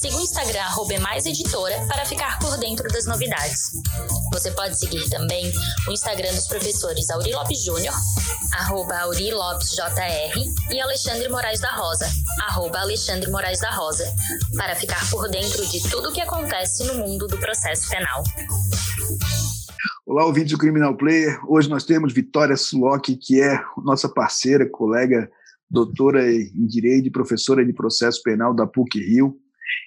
Siga o Instagram @emaiseditora para ficar por dentro das novidades. Você pode seguir também o Instagram dos professores Auri Lopes Júnior, arroba Auri Lopes JR, e Alexandre Moraes da Rosa, arroba Alexandre Moraes da Rosa, para ficar por dentro de tudo o que acontece no mundo do processo penal. Olá, ouvintes do Criminal Player. Hoje nós temos Vitória Sulock, que é nossa parceira, colega, doutora em Direito e professora de processo penal da PUC Rio,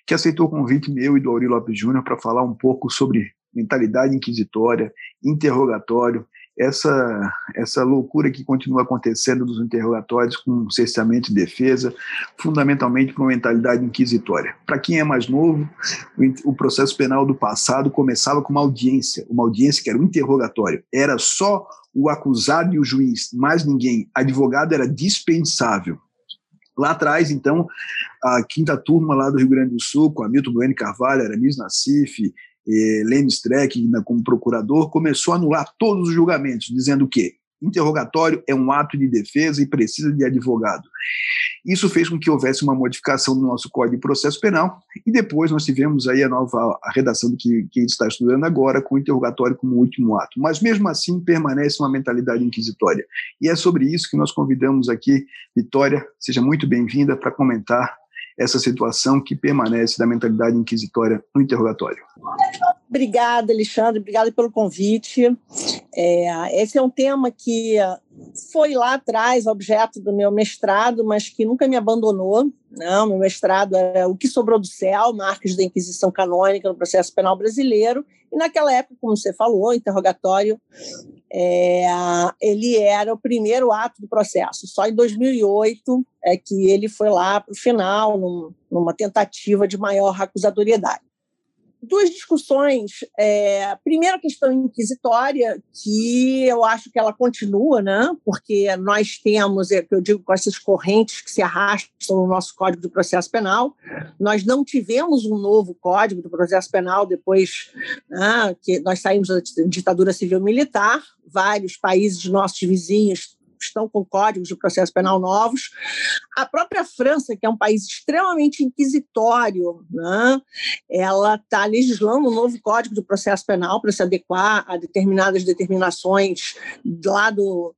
que aceitou o convite meu e do Aurélio Lopes Júnior para falar um pouco sobre mentalidade inquisitória, interrogatório essa, essa loucura que continua acontecendo dos interrogatórios com cerceamento e defesa, fundamentalmente uma mentalidade inquisitória. Para quem é mais novo, o, o, processo penal do passado começava com uma audiência, uma audiência que era um interrogatório. Era só o acusado e o juiz, mais ninguém. Advogado era dispensável. Lá atrás, então, a quinta turma lá do Rio Grande do Sul, com Hamilton Bueno Carvalho, Aramis Nassif, eh, Leme Streck, como procurador, começou a anular todos os julgamentos, dizendo que interrogatório é um ato de defesa e precisa de advogado. Isso fez com que houvesse uma modificação no nosso Código de Processo Penal e depois nós tivemos aí a nova a redação que, que está estudando agora com o interrogatório como último ato. Mas mesmo assim permanece uma mentalidade inquisitória. E é sobre isso que nós convidamos aqui Vitória, seja muito bem-vinda para comentar essa situação que permanece da mentalidade inquisitória no interrogatório. Obrigada, Alexandre, obrigada pelo convite. É, esse é um tema que foi lá atrás objeto do meu mestrado, mas que nunca me abandonou. Não, meu mestrado era O que sobrou do céu, marcas da Inquisição Canônica no processo penal brasileiro. E naquela época, como você falou, interrogatório é, ele era o primeiro ato do processo. Só em 2008 é que ele foi lá para o final, num, numa tentativa de maior acusatoriedade duas discussões. É, a questão inquisitória, que eu acho que ela continua, né? porque nós temos, é, que eu digo, com essas correntes que se arrastam no nosso Código do Processo Penal. Nós não tivemos um novo Código do Processo Penal depois né, que nós saímos da ditadura civil-militar. Vários países nossos vizinhos estão com códigos de processo penal novos. A própria França, que é um país extremamente inquisitório, né, ela está legislando um novo código de processo penal para se adequar a determinadas determinações lá do,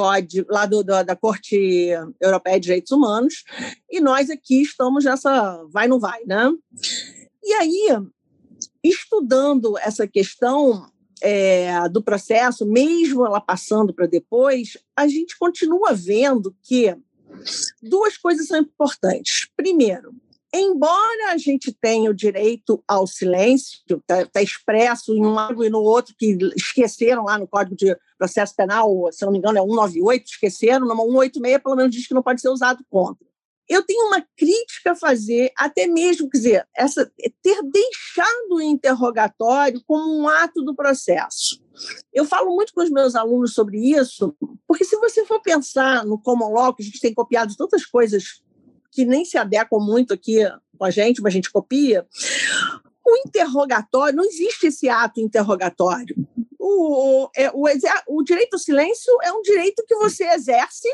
código lá do, do, da Corte Europeia de Direitos Humanos, e nós aqui estamos nessa vai não vai, né? E aí, estudando essa questão, é, do processo, mesmo ela passando para depois, a gente continua vendo que duas coisas são importantes. Primeiro, embora a gente tenha o direito ao silêncio, está tá expresso em um lado e no outro, que esqueceram lá no Código de Processo Penal, se não me engano é 198, esqueceram, no 186 pelo menos diz que não pode ser usado contra eu tenho uma crítica a fazer, até mesmo, quer dizer, essa, ter deixado o interrogatório como um ato do processo. Eu falo muito com os meus alunos sobre isso, porque se você for pensar no common law, que a gente tem copiado tantas coisas que nem se adequam muito aqui com a gente, mas a gente copia, o interrogatório, não existe esse ato interrogatório. O, o, é, o, o direito ao silêncio é um direito que você exerce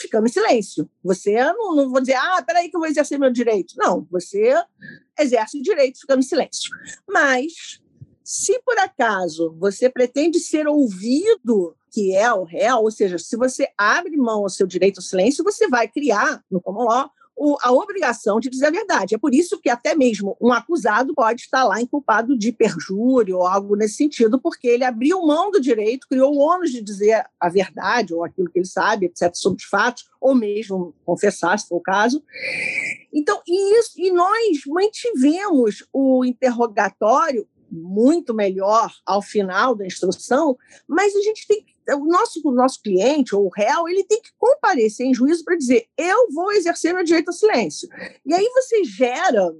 ficando em silêncio. Você não, não vou dizer, ah, peraí que eu vou exercer meu direito. Não, você exerce o direito ficando em silêncio. Mas, se por acaso você pretende ser ouvido, que é o réu, ou seja, se você abre mão ao seu direito ao silêncio, você vai criar, no common law, o, a obrigação de dizer a verdade. É por isso que até mesmo um acusado pode estar lá inculpado de perjúrio ou algo nesse sentido, porque ele abriu mão do direito, criou o ônus de dizer a verdade ou aquilo que ele sabe, etc., sobre os fatos, ou mesmo confessar, se for o caso. Então, e, isso, e nós mantivemos o interrogatório muito melhor ao final da instrução, mas a gente tem que o nosso, o nosso cliente, ou o réu, ele tem que comparecer em juízo para dizer: eu vou exercer meu direito ao silêncio. E aí você gera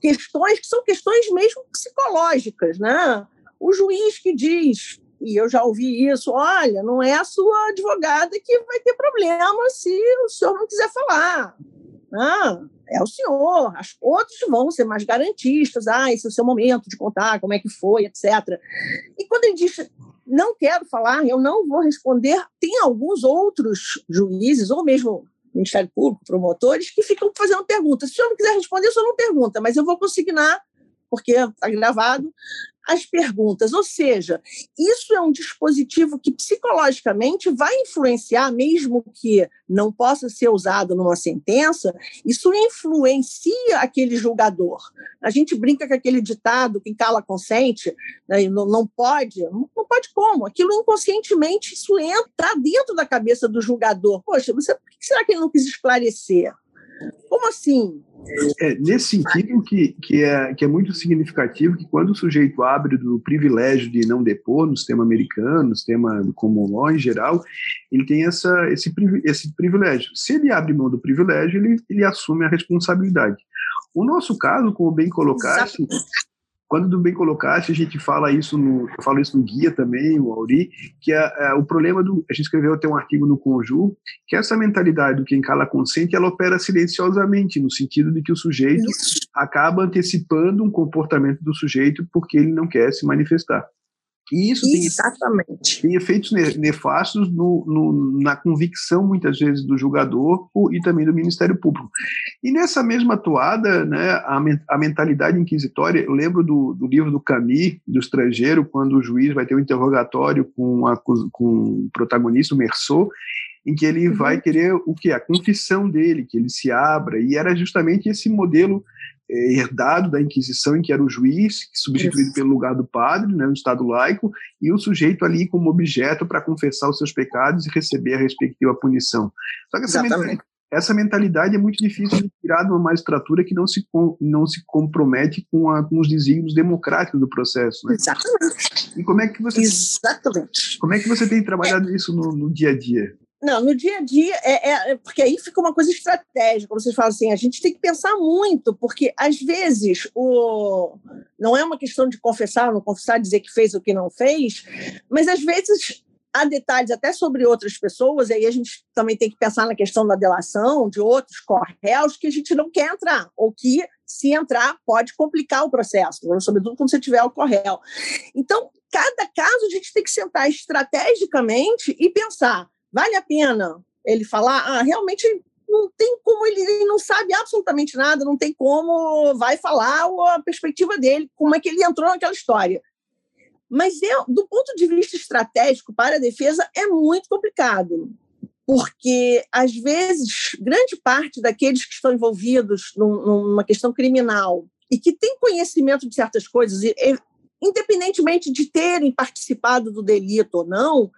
questões que são questões mesmo psicológicas, né? O juiz que diz, e eu já ouvi isso, olha, não é a sua advogada que vai ter problema se o senhor não quiser falar. Ah, é o senhor. As, outros vão ser mais garantistas. Ah, esse é o seu momento de contar como é que foi, etc. E quando ele diz não quero falar, eu não vou responder, tem alguns outros juízes, ou mesmo Ministério Público, promotores, que ficam fazendo perguntas. Se o senhor não quiser responder, o senhor não pergunta, mas eu vou consignar, porque está gravado, as perguntas. Ou seja, isso é um dispositivo que psicologicamente vai influenciar, mesmo que não possa ser usado numa sentença, isso influencia aquele julgador. A gente brinca com aquele ditado, quem cala consente, né, não, não pode, não pode como? Aquilo inconscientemente, isso entra dentro da cabeça do julgador. Poxa, você, por que será que ele não quis esclarecer? Como assim? É, nesse sentido que, que, é, que é muito significativo que quando o sujeito abre do privilégio de não depor no sistema americano, no sistema do common law em geral, ele tem essa, esse, esse privilégio. Se ele abre mão do privilégio, ele, ele assume a responsabilidade. O nosso caso, como bem colocaste, quando do bem colocaste, a gente fala isso no, eu falo isso no guia também, o Auri, que é, é, o problema do, a gente escreveu até um artigo no Conju, que essa mentalidade do quem cala consente, ela opera silenciosamente, no sentido de que o sujeito isso. acaba antecipando um comportamento do sujeito porque ele não quer se manifestar. E isso Exatamente. Tem, tem efeitos nefastos no, no, na convicção, muitas vezes, do julgador e também do Ministério Público. E nessa mesma toada, né, a, a mentalidade inquisitória, eu lembro do, do livro do Camus, do estrangeiro, quando o juiz vai ter um interrogatório com, a, com o protagonista, o Merceau, em que ele uhum. vai querer o que? A confissão dele, que ele se abra, e era justamente esse modelo herdado da Inquisição, em que era o juiz, substituído Isso. pelo lugar do padre, né, no Estado laico, e o sujeito ali como objeto para confessar os seus pecados e receber a respectiva punição. Só que essa mentalidade, essa mentalidade, é muito difícil de tirar de uma magistratura que não se, não se compromete com, a, com os desígnios democráticos do processo. Né? Exatamente. E como é que você, Exatamente. Como é que você tem trabalhado é. isso no, no dia a dia? Não, no dia a dia, é, é, porque aí fica uma coisa estratégica. Vocês falam assim, a gente tem que pensar muito, porque às vezes o não é uma questão de confessar ou não confessar, dizer que fez o que não fez, mas às vezes há detalhes até sobre outras pessoas, e aí a gente também tem que pensar na questão da delação de outros correios que a gente não quer entrar, ou que, se entrar, pode complicar o processo, sobretudo quando você tiver o correio. Então, cada caso a gente tem que sentar estrategicamente e pensar Vale a pena ele falar? Ah, realmente não tem como ele, ele, não sabe absolutamente nada, não tem como vai falar a perspectiva dele, como é que ele entrou naquela história. Mas eu, do ponto de vista estratégico para a defesa é muito complicado, porque às vezes grande parte daqueles que estão envolvidos num, numa questão criminal e que têm conhecimento de certas coisas e, independentemente de terem participado do delito ou não,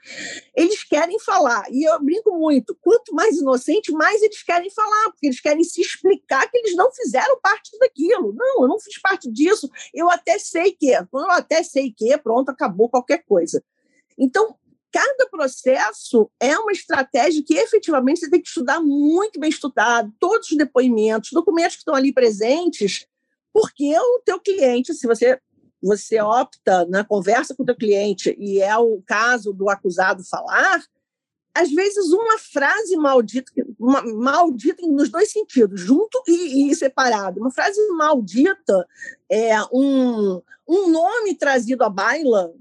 eles querem falar. E eu brinco muito: quanto mais inocente, mais eles querem falar, porque eles querem se explicar que eles não fizeram parte daquilo. Não, eu não fiz parte disso, eu até sei que. Quando eu até sei que, pronto, acabou qualquer coisa. Então, cada processo é uma estratégia que efetivamente você tem que estudar muito bem estudado, todos os depoimentos, documentos que estão ali presentes, porque o teu cliente, se você você opta na conversa com o teu cliente e é o caso do acusado falar, às vezes uma frase maldita, uma, maldita nos dois sentidos, junto e, e, separado. Uma frase maldita é um, um nome trazido à baila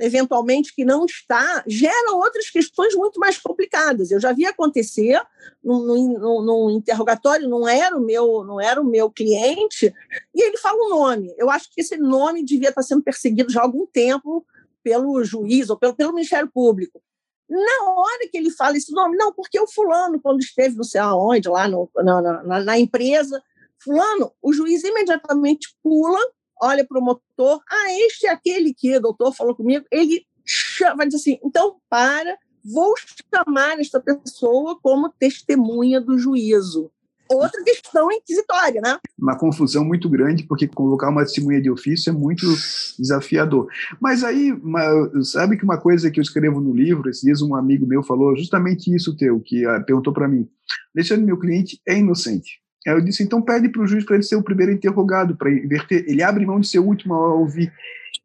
eventualmente que não está, gera outras questões muito mais complicadas. Eu já vi acontecer num, interrogatório, não era o meu, não era o meu cliente, e ele fala um nome. Eu acho que esse nome devia estar sendo perseguido já há algum tempo pelo juiz ou pelo, pelo Ministério Público. Na hora que ele fala esse nome, não, porque o fulano, quando esteve não sei aonde, lá no, na, na, na empresa, fulano, o juiz imediatamente pula olha para o motor, ah, este é aquele que o doutor falou comigo, ele chama, vai dizer assim, então para, vou chamar esta pessoa como testemunha do juízo. Outra questão inquisitória, né? Uma confusão muito grande, porque convocar uma testemunha de ofício é muito desafiador. Mas aí, uma, sabe que uma coisa que eu escrevo no livro, esses dias um amigo meu falou justamente isso teu, que uh, perguntou para mim, Alexandre, meu cliente é inocente. Aí eu disse, então pede para o juiz para ele ser o primeiro interrogado, para inverter. Ele abre mão de ser o último a ouvir.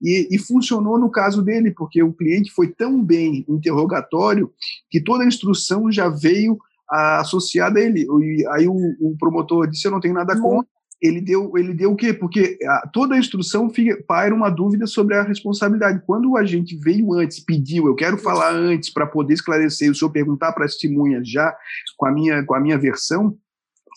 E, e, funcionou no caso dele, porque o cliente foi tão bem interrogatório que toda a instrução já veio associada a ele. E aí o, o, promotor disse: Eu não tenho nada contra. Ele deu, ele deu o quê? Porque a, toda a instrução fica, paira uma dúvida sobre a responsabilidade. Quando a gente veio antes, pediu, eu quero falar antes para poder esclarecer, o senhor perguntar para a testemunha já com a minha, com a minha versão,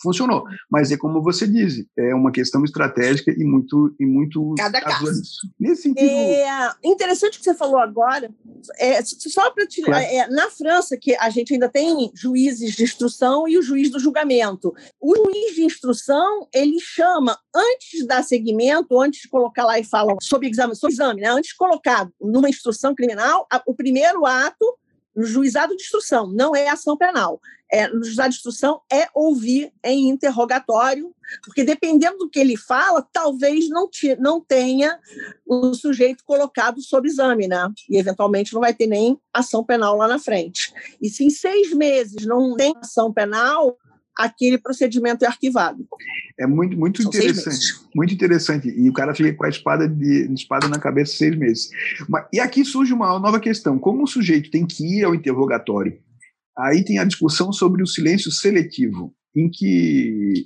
funcionou. Mas é como você diz, é uma questão estratégica e muito e muito cada caso. Nesse sentido. É interessante o que você falou agora. É, só para te claro. é, na França que a gente ainda tem juízes de instrução e o juiz do julgamento. O juiz de instrução ele chama antes de dar seguimento, antes de colocar lá e fala sobre exame, sobre exame, né? Antes de colocar numa instrução criminal, a, o primeiro ato no juizado de instrução, não é ação penal. É, no juizado de instrução é ouvir em interrogatório, porque dependendo do que ele fala, talvez não, te, não tenha o sujeito colocado sob exame, né? E eventualmente não vai ter nem ação penal lá na frente. E se em seis meses não tem ação penal, aquele procedimento é arquivado. É muito, muito São interessante. Muito interessante. E o cara fica com a espada, de, espada na cabeça seis meses. Mas, e aqui surge uma nova questão. Como o sujeito tem que ir ao interrogatório? Aí tem a discussão sobre o silêncio seletivo em que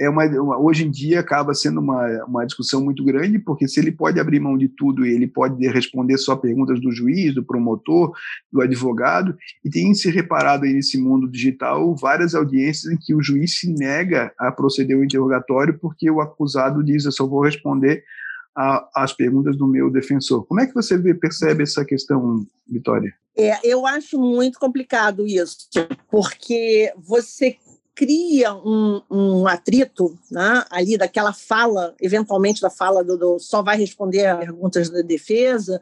é uma, uma, hoje em dia acaba sendo uma, uma discussão muito grande, porque se ele pode abrir mão de tudo, ele pode responder só perguntas do juiz, do promotor, do advogado, e tem se reparado aí nesse mundo digital várias audiências em que o juiz se nega a proceder ao interrogatório porque o acusado diz, eu só vou responder as perguntas do meu defensor. Como é que você vê, percebe essa questão, Vitória? É, eu acho muito complicado isso, porque você cria um, um atrito né, ali daquela fala, eventualmente da fala do, do, só vai responder a perguntas da defesa,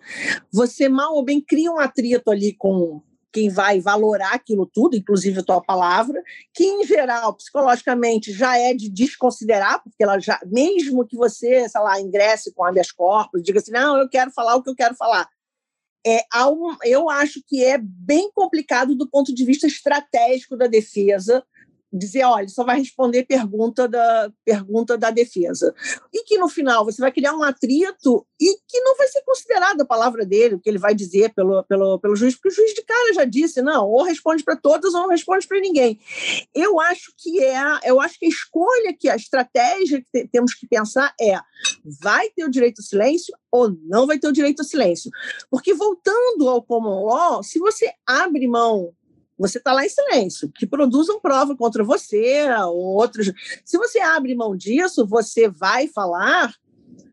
você mal ou bem cria um atrito ali com quem vai valorar aquilo tudo, inclusive a tua palavra, que em geral, psicologicamente, já é de desconsiderar, porque ela já, mesmo que você, sei lá, ingresse com habeas corpus, diga assim, não, eu quero falar o que eu quero falar, é, eu acho que é bem complicado do ponto de vista estratégico da defesa dizer, olha, só vai responder pergunta da pergunta da defesa. E que no final você vai criar um atrito e que não vai ser considerada a palavra dele, o que ele vai dizer pelo, pelo, pelo juiz, porque o juiz de cara já disse, não, ou responde para todas ou não responde para ninguém. Eu acho que é, eu acho que a escolha que a estratégia que temos que pensar é, vai ter o direito ao silêncio ou não vai ter o direito ao silêncio? Porque voltando ao common law, se você abre mão você está lá em silêncio, que produzam prova contra você ou outros. Se você abre mão disso, você vai falar,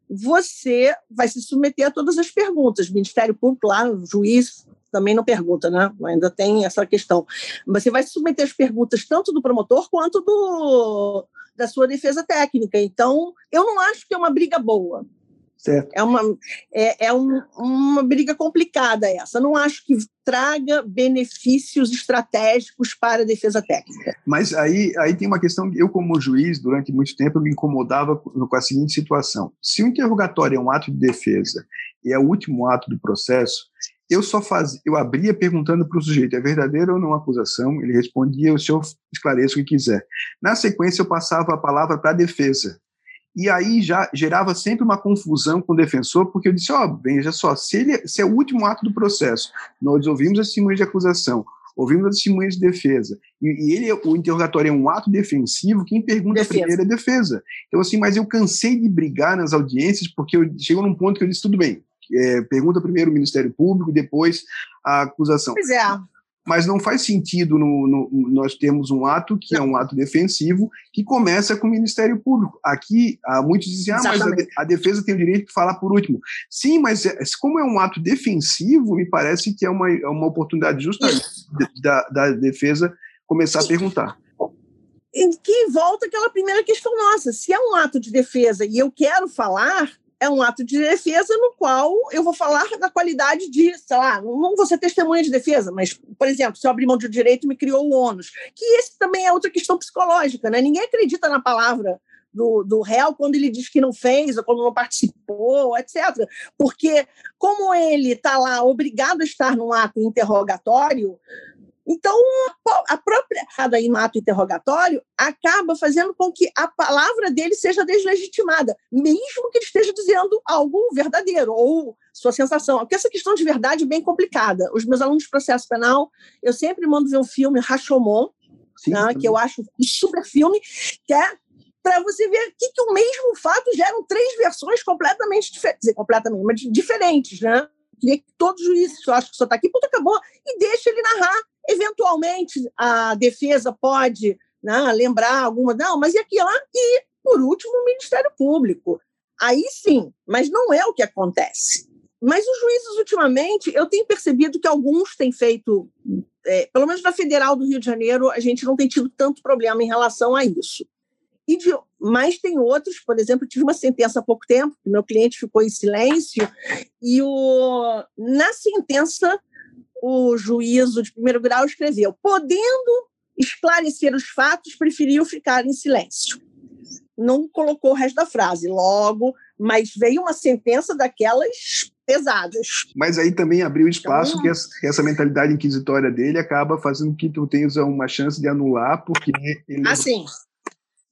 você vai se submeter a todas as perguntas. Ministério Público, lá, juiz também não pergunta, né? Ainda tem essa questão. Você vai se submeter às perguntas tanto do promotor quanto do, da sua defesa técnica. Então, eu não acho que é uma briga boa. Certo. É, uma, é, é um, uma briga complicada essa. Não acho que traga benefícios estratégicos para a defesa técnica. Mas aí, aí tem uma questão, eu como juiz, durante muito tempo, me incomodava com a seguinte situação. Se o interrogatório é um ato de defesa e é o último ato do processo, eu só fazia, eu abria perguntando para o sujeito, é verdadeira ou não a acusação? Ele respondia, o senhor esclareça o que quiser. Na sequência, eu passava a palavra para a defesa e aí já gerava sempre uma confusão com o defensor, porque eu disse, ó, oh, veja só, se, ele, se é o último ato do processo, nós ouvimos as testemunhas de acusação, ouvimos as testemunhas de defesa, e, e, ele, o interrogatório é um ato defensivo, quem pergunta defesa. primeiro é a defesa. Então, assim, mas eu cansei de brigar nas audiências, porque eu chegou num ponto que eu disse, tudo bem, é, pergunta primeiro o Ministério Público, depois a acusação. Pois é mas não faz sentido no, no, nós temos um ato que é um ato defensivo que começa com o Ministério Público. Aqui, há muitos dizem, ah, mas a, a, defesa tem o direito de falar por último. Sim, mas é, como é um ato defensivo, me parece que é uma, é uma oportunidade justa da, da defesa começar a perguntar. Que volta aquela primeira questão nossa. Se é um ato de defesa e eu quero falar, é um ato de defesa no qual eu vou falar da qualidade de, sei lá, não vou ser testemunha de defesa, mas, por exemplo, se eu abrir mão de direito, me criou o ônus. Que esse também é outra questão psicológica, né? Ninguém acredita na palavra do, do réu quando ele diz que não fez ou quando não participou, etc. Porque, como ele está lá obrigado a estar num ato interrogatório, então, a própria errada em ato interrogatório acaba fazendo com que a palavra dele seja deslegitimada, mesmo que ele esteja dizendo algo verdadeiro ou sua sensação. Porque essa questão de verdade é bem complicada. Os meus alunos de processo penal, eu sempre mando ver o filme Rashomon, Sim, né, que eu acho um super filme, que é para você ver que, que o mesmo fato geram três versões completamente diferentes, completamente, mas diferentes, né? Queria que todos os juízes, eu acho que só está aqui, ponto, acabou, e deixa ele narrar. Eventualmente, a defesa pode né, lembrar alguma, não, mas e aquilo lá? E, por último, o Ministério Público. Aí sim, mas não é o que acontece. Mas os juízes, ultimamente, eu tenho percebido que alguns têm feito, é, pelo menos na Federal do Rio de Janeiro, a gente não tem tido tanto problema em relação a isso. E de, mas tem outros, por exemplo, tive uma sentença há pouco tempo, meu cliente ficou em silêncio, e o, na sentença o juízo de primeiro grau escreveu: podendo esclarecer os fatos, preferiu ficar em silêncio. Não colocou o resto da frase. Logo, mas veio uma sentença daquelas pesadas. Mas aí também abriu espaço então, que essa, essa, mentalidade inquisitória dele acaba fazendo que tu tenhas uma chance de anular, porque ele. Assim.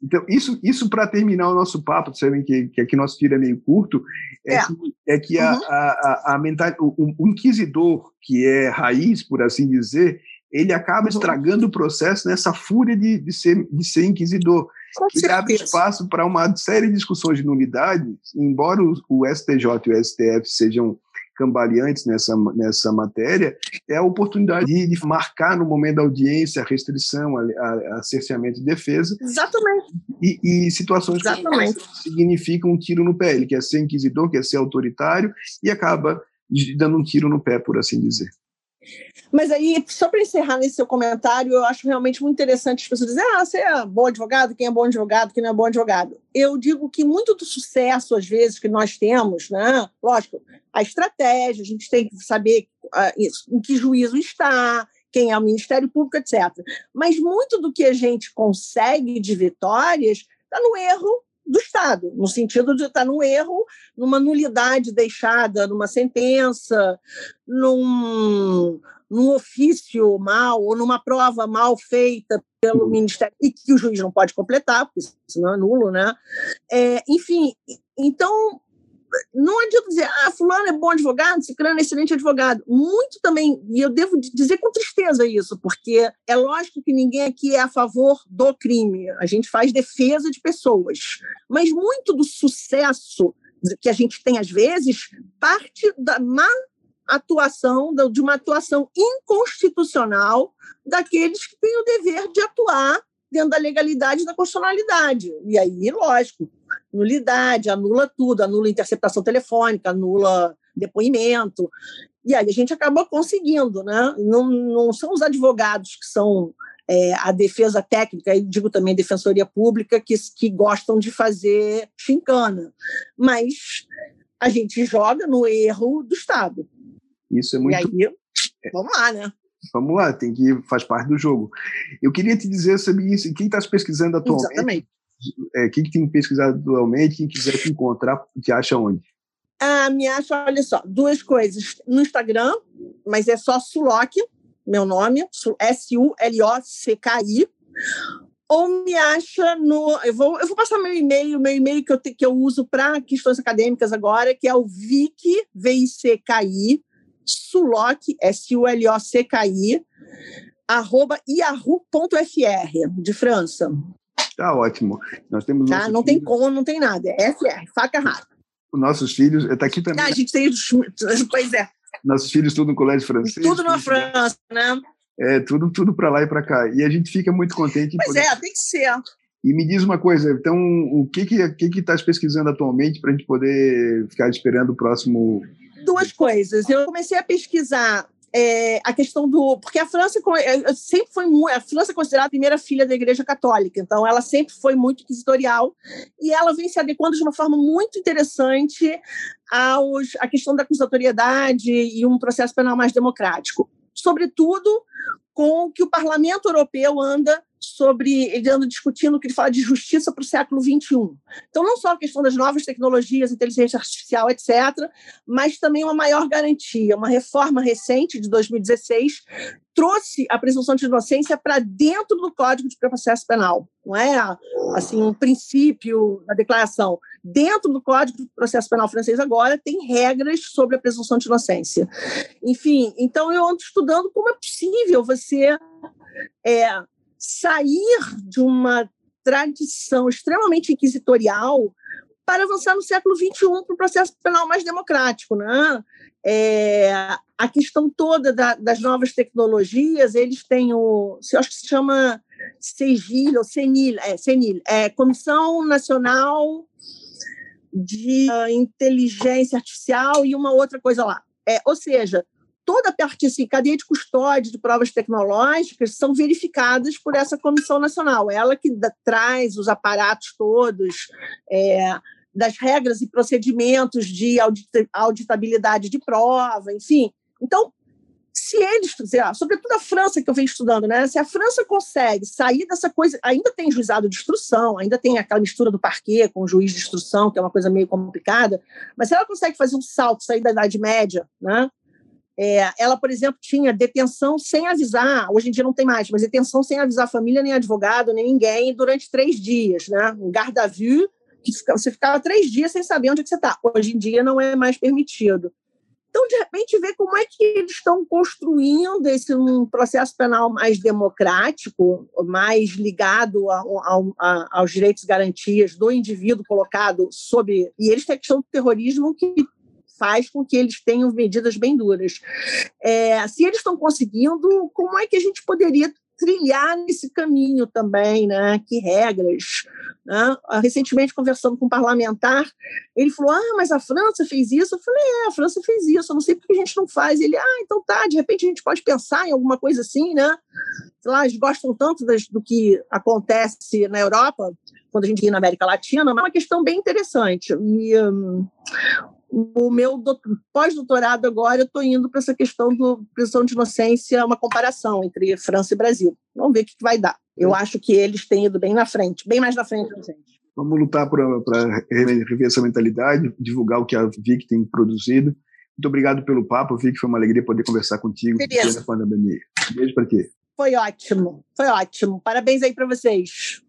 Então, isso, isso para terminar o nosso papo, sabem que, que aqui nosso tiro é meio curto, é, é. que, é que uhum. a, a, a, mental, o, o, inquisidor, que é raiz, por assim dizer, ele acaba uhum. estragando o processo nessa fúria de, de, ser, de ser inquisidor. Com ele abre espaço para uma série de discussões de nulidade, embora o, o STJ e o STF sejam cambaleantes nessa, nessa matéria, é a oportunidade de marcar no momento da audiência a restrição, a, a, a cerceamento de defesa. Exatamente. E, e situações Exatamente. que significam um tiro no pé. Ele quer ser inquisidor, quer ser autoritário e acaba dando um tiro no pé, por assim dizer. Mas aí, só para encerrar nesse seu comentário, eu acho realmente muito interessante as pessoas dizerem: ah, você é bom advogado, quem é bom advogado, quem não é bom advogado. Eu digo que muito do sucesso, às vezes, que nós temos, né? Lógico, a estratégia, a gente tem que saber isso, em que juízo está, quem é o Ministério Público, etc. Mas muito do que a gente consegue de vitórias está no erro do Estado, no sentido de estar no erro, numa nulidade deixada numa sentença, num, num ofício mal ou numa prova mal feita pelo uhum. Ministério e que o juiz não pode completar, porque senão é nulo, né? É, enfim, então não adianta dizer, ah, fulano é bom advogado, ciclano é excelente advogado. Muito também, e eu devo dizer com tristeza isso, porque é lógico que ninguém aqui é a favor do crime, a gente faz defesa de pessoas, mas muito do sucesso que a gente tem às vezes parte da má atuação, de uma atuação inconstitucional daqueles que têm o dever de atuar dentro da legalidade e da constitucionalidade. E aí, lógico, nulidade, anula tudo, anula interceptação telefônica, anula depoimento. E aí a gente acaba conseguindo, né? Não, não são os advogados que são é, a defesa técnica, e digo também defensoria pública, que, que gostam de fazer chincana. Mas a gente joga no erro do Estado. Isso é muito. E aí, vamos lá, né? Vamos lá, tem que faz parte do jogo. Eu queria te dizer sobre isso, quem está pesquisando atualmente, Exatamente. É, quem tem pesquisado atualmente, quem quiser te encontrar, te acha onde? Ah, me acha, olha só, duas coisas. No Instagram, mas é só Sulock, meu nome, S-U-L-O-C-K-I. Ou me acha no. Eu vou, eu vou passar meu e-mail, meu e-mail que eu, te, que eu uso para questões acadêmicas agora, que é o VIC, V-I-C-K-I, Sulock, S-U-L-O-C-K-I, arroba yahoo.fr, de França. Tá ótimo. Nós temos. Tá, não filhos. tem como, não tem nada. É FR, faca rara. Os nossos filhos, está aqui também. Ah, a gente tem. Pois é. Nossos filhos tudo no colégio francês. Tudo na França, né? É, tudo, tudo para lá e para cá. E a gente fica muito contente. Pois poder... é, tem que ser. E me diz uma coisa, então, o que que que que estás pesquisando atualmente para a gente poder ficar esperando o próximo? Duas coisas. Eu comecei a pesquisar é, a questão do. Porque a França é, sempre foi muito. A França é considerada a primeira filha da Igreja Católica, então ela sempre foi muito inquisitorial e ela vem se adequando de uma forma muito interessante aos, à questão da acusatoriedade e um processo penal mais democrático. Sobretudo com o que o Parlamento Europeu anda sobre ele anda discutindo o que ele fala de justiça para o século XXI. Então, não só a questão das novas tecnologias, inteligência artificial, etc., mas também uma maior garantia. Uma reforma recente de 2016 trouxe a presunção de inocência para dentro do Código de Processo Penal. Não é assim um princípio da declaração. Dentro do Código de Processo Penal francês agora tem regras sobre a presunção de inocência. Enfim, então eu ando estudando como é possível você é, sair de uma tradição extremamente inquisitorial para avançar no século XXI para o processo penal mais democrático. Né? É, a questão toda da, das novas tecnologias, eles têm o, acho que se chama CEGIL, ou CENIL, é, CENIL, é Comissão Nacional de Inteligência Artificial e uma outra coisa lá. É, ou seja, toda a parte, assim, cadeia de custódia de provas tecnológicas são verificadas por essa comissão nacional. Ela que da, traz os aparatos todos, é, das regras e procedimentos de auditabilidade de prova, enfim. Então, se eles, sobretudo a França que eu venho estudando, né? Se a França consegue sair dessa coisa, ainda tem juizado de instrução, ainda tem aquela mistura do parquet com o juiz de instrução, que é uma coisa meio complicada, mas se ela consegue fazer um salto, sair da Idade Média, né? É, ela, por exemplo, tinha detenção sem avisar, hoje em dia não tem mais, mas detenção sem avisar a família, nem advogado, nem ninguém, durante três dias, né? Um garde à vue, que você ficava três dias sem saber onde é que você está. Hoje em dia não é mais permitido. Então, de repente, ver como é que eles estão construindo esse um processo penal mais democrático, mais ligado a, a, a, aos direitos e garantias do indivíduo colocado sob. E eles têm a questão do terrorismo que faz com que eles tenham medidas bem duras. É, se eles estão conseguindo, como é que a gente poderia trilhar nesse caminho também, né? Que regras? Né? Recentemente, conversando com um parlamentar, ele falou: Ah, mas a França fez isso. Eu falei: É, a França fez isso, eu não sei por que a gente não faz. Ele: Ah, então tá, de repente a gente pode pensar em alguma coisa assim, né? Sei lá, eles gostam tanto das, do que acontece na Europa, quando a gente ia na América Latina, mas é uma questão bem interessante. E. Um, o meu pós-doutorado agora eu estou indo para essa questão do presunção de inocência, uma comparação entre França e Brasil. Vamos ver o que, que vai dar. Eu acho que eles têm ido bem na frente, bem mais na frente gente. Vamos lutar para rever essa mentalidade, divulgar o que a VIC tem produzido. Muito obrigado pelo papo, Vic. Foi uma alegria poder conversar contigo Beleza. Beijo para ti. Foi ótimo, foi ótimo. Parabéns aí para vocês.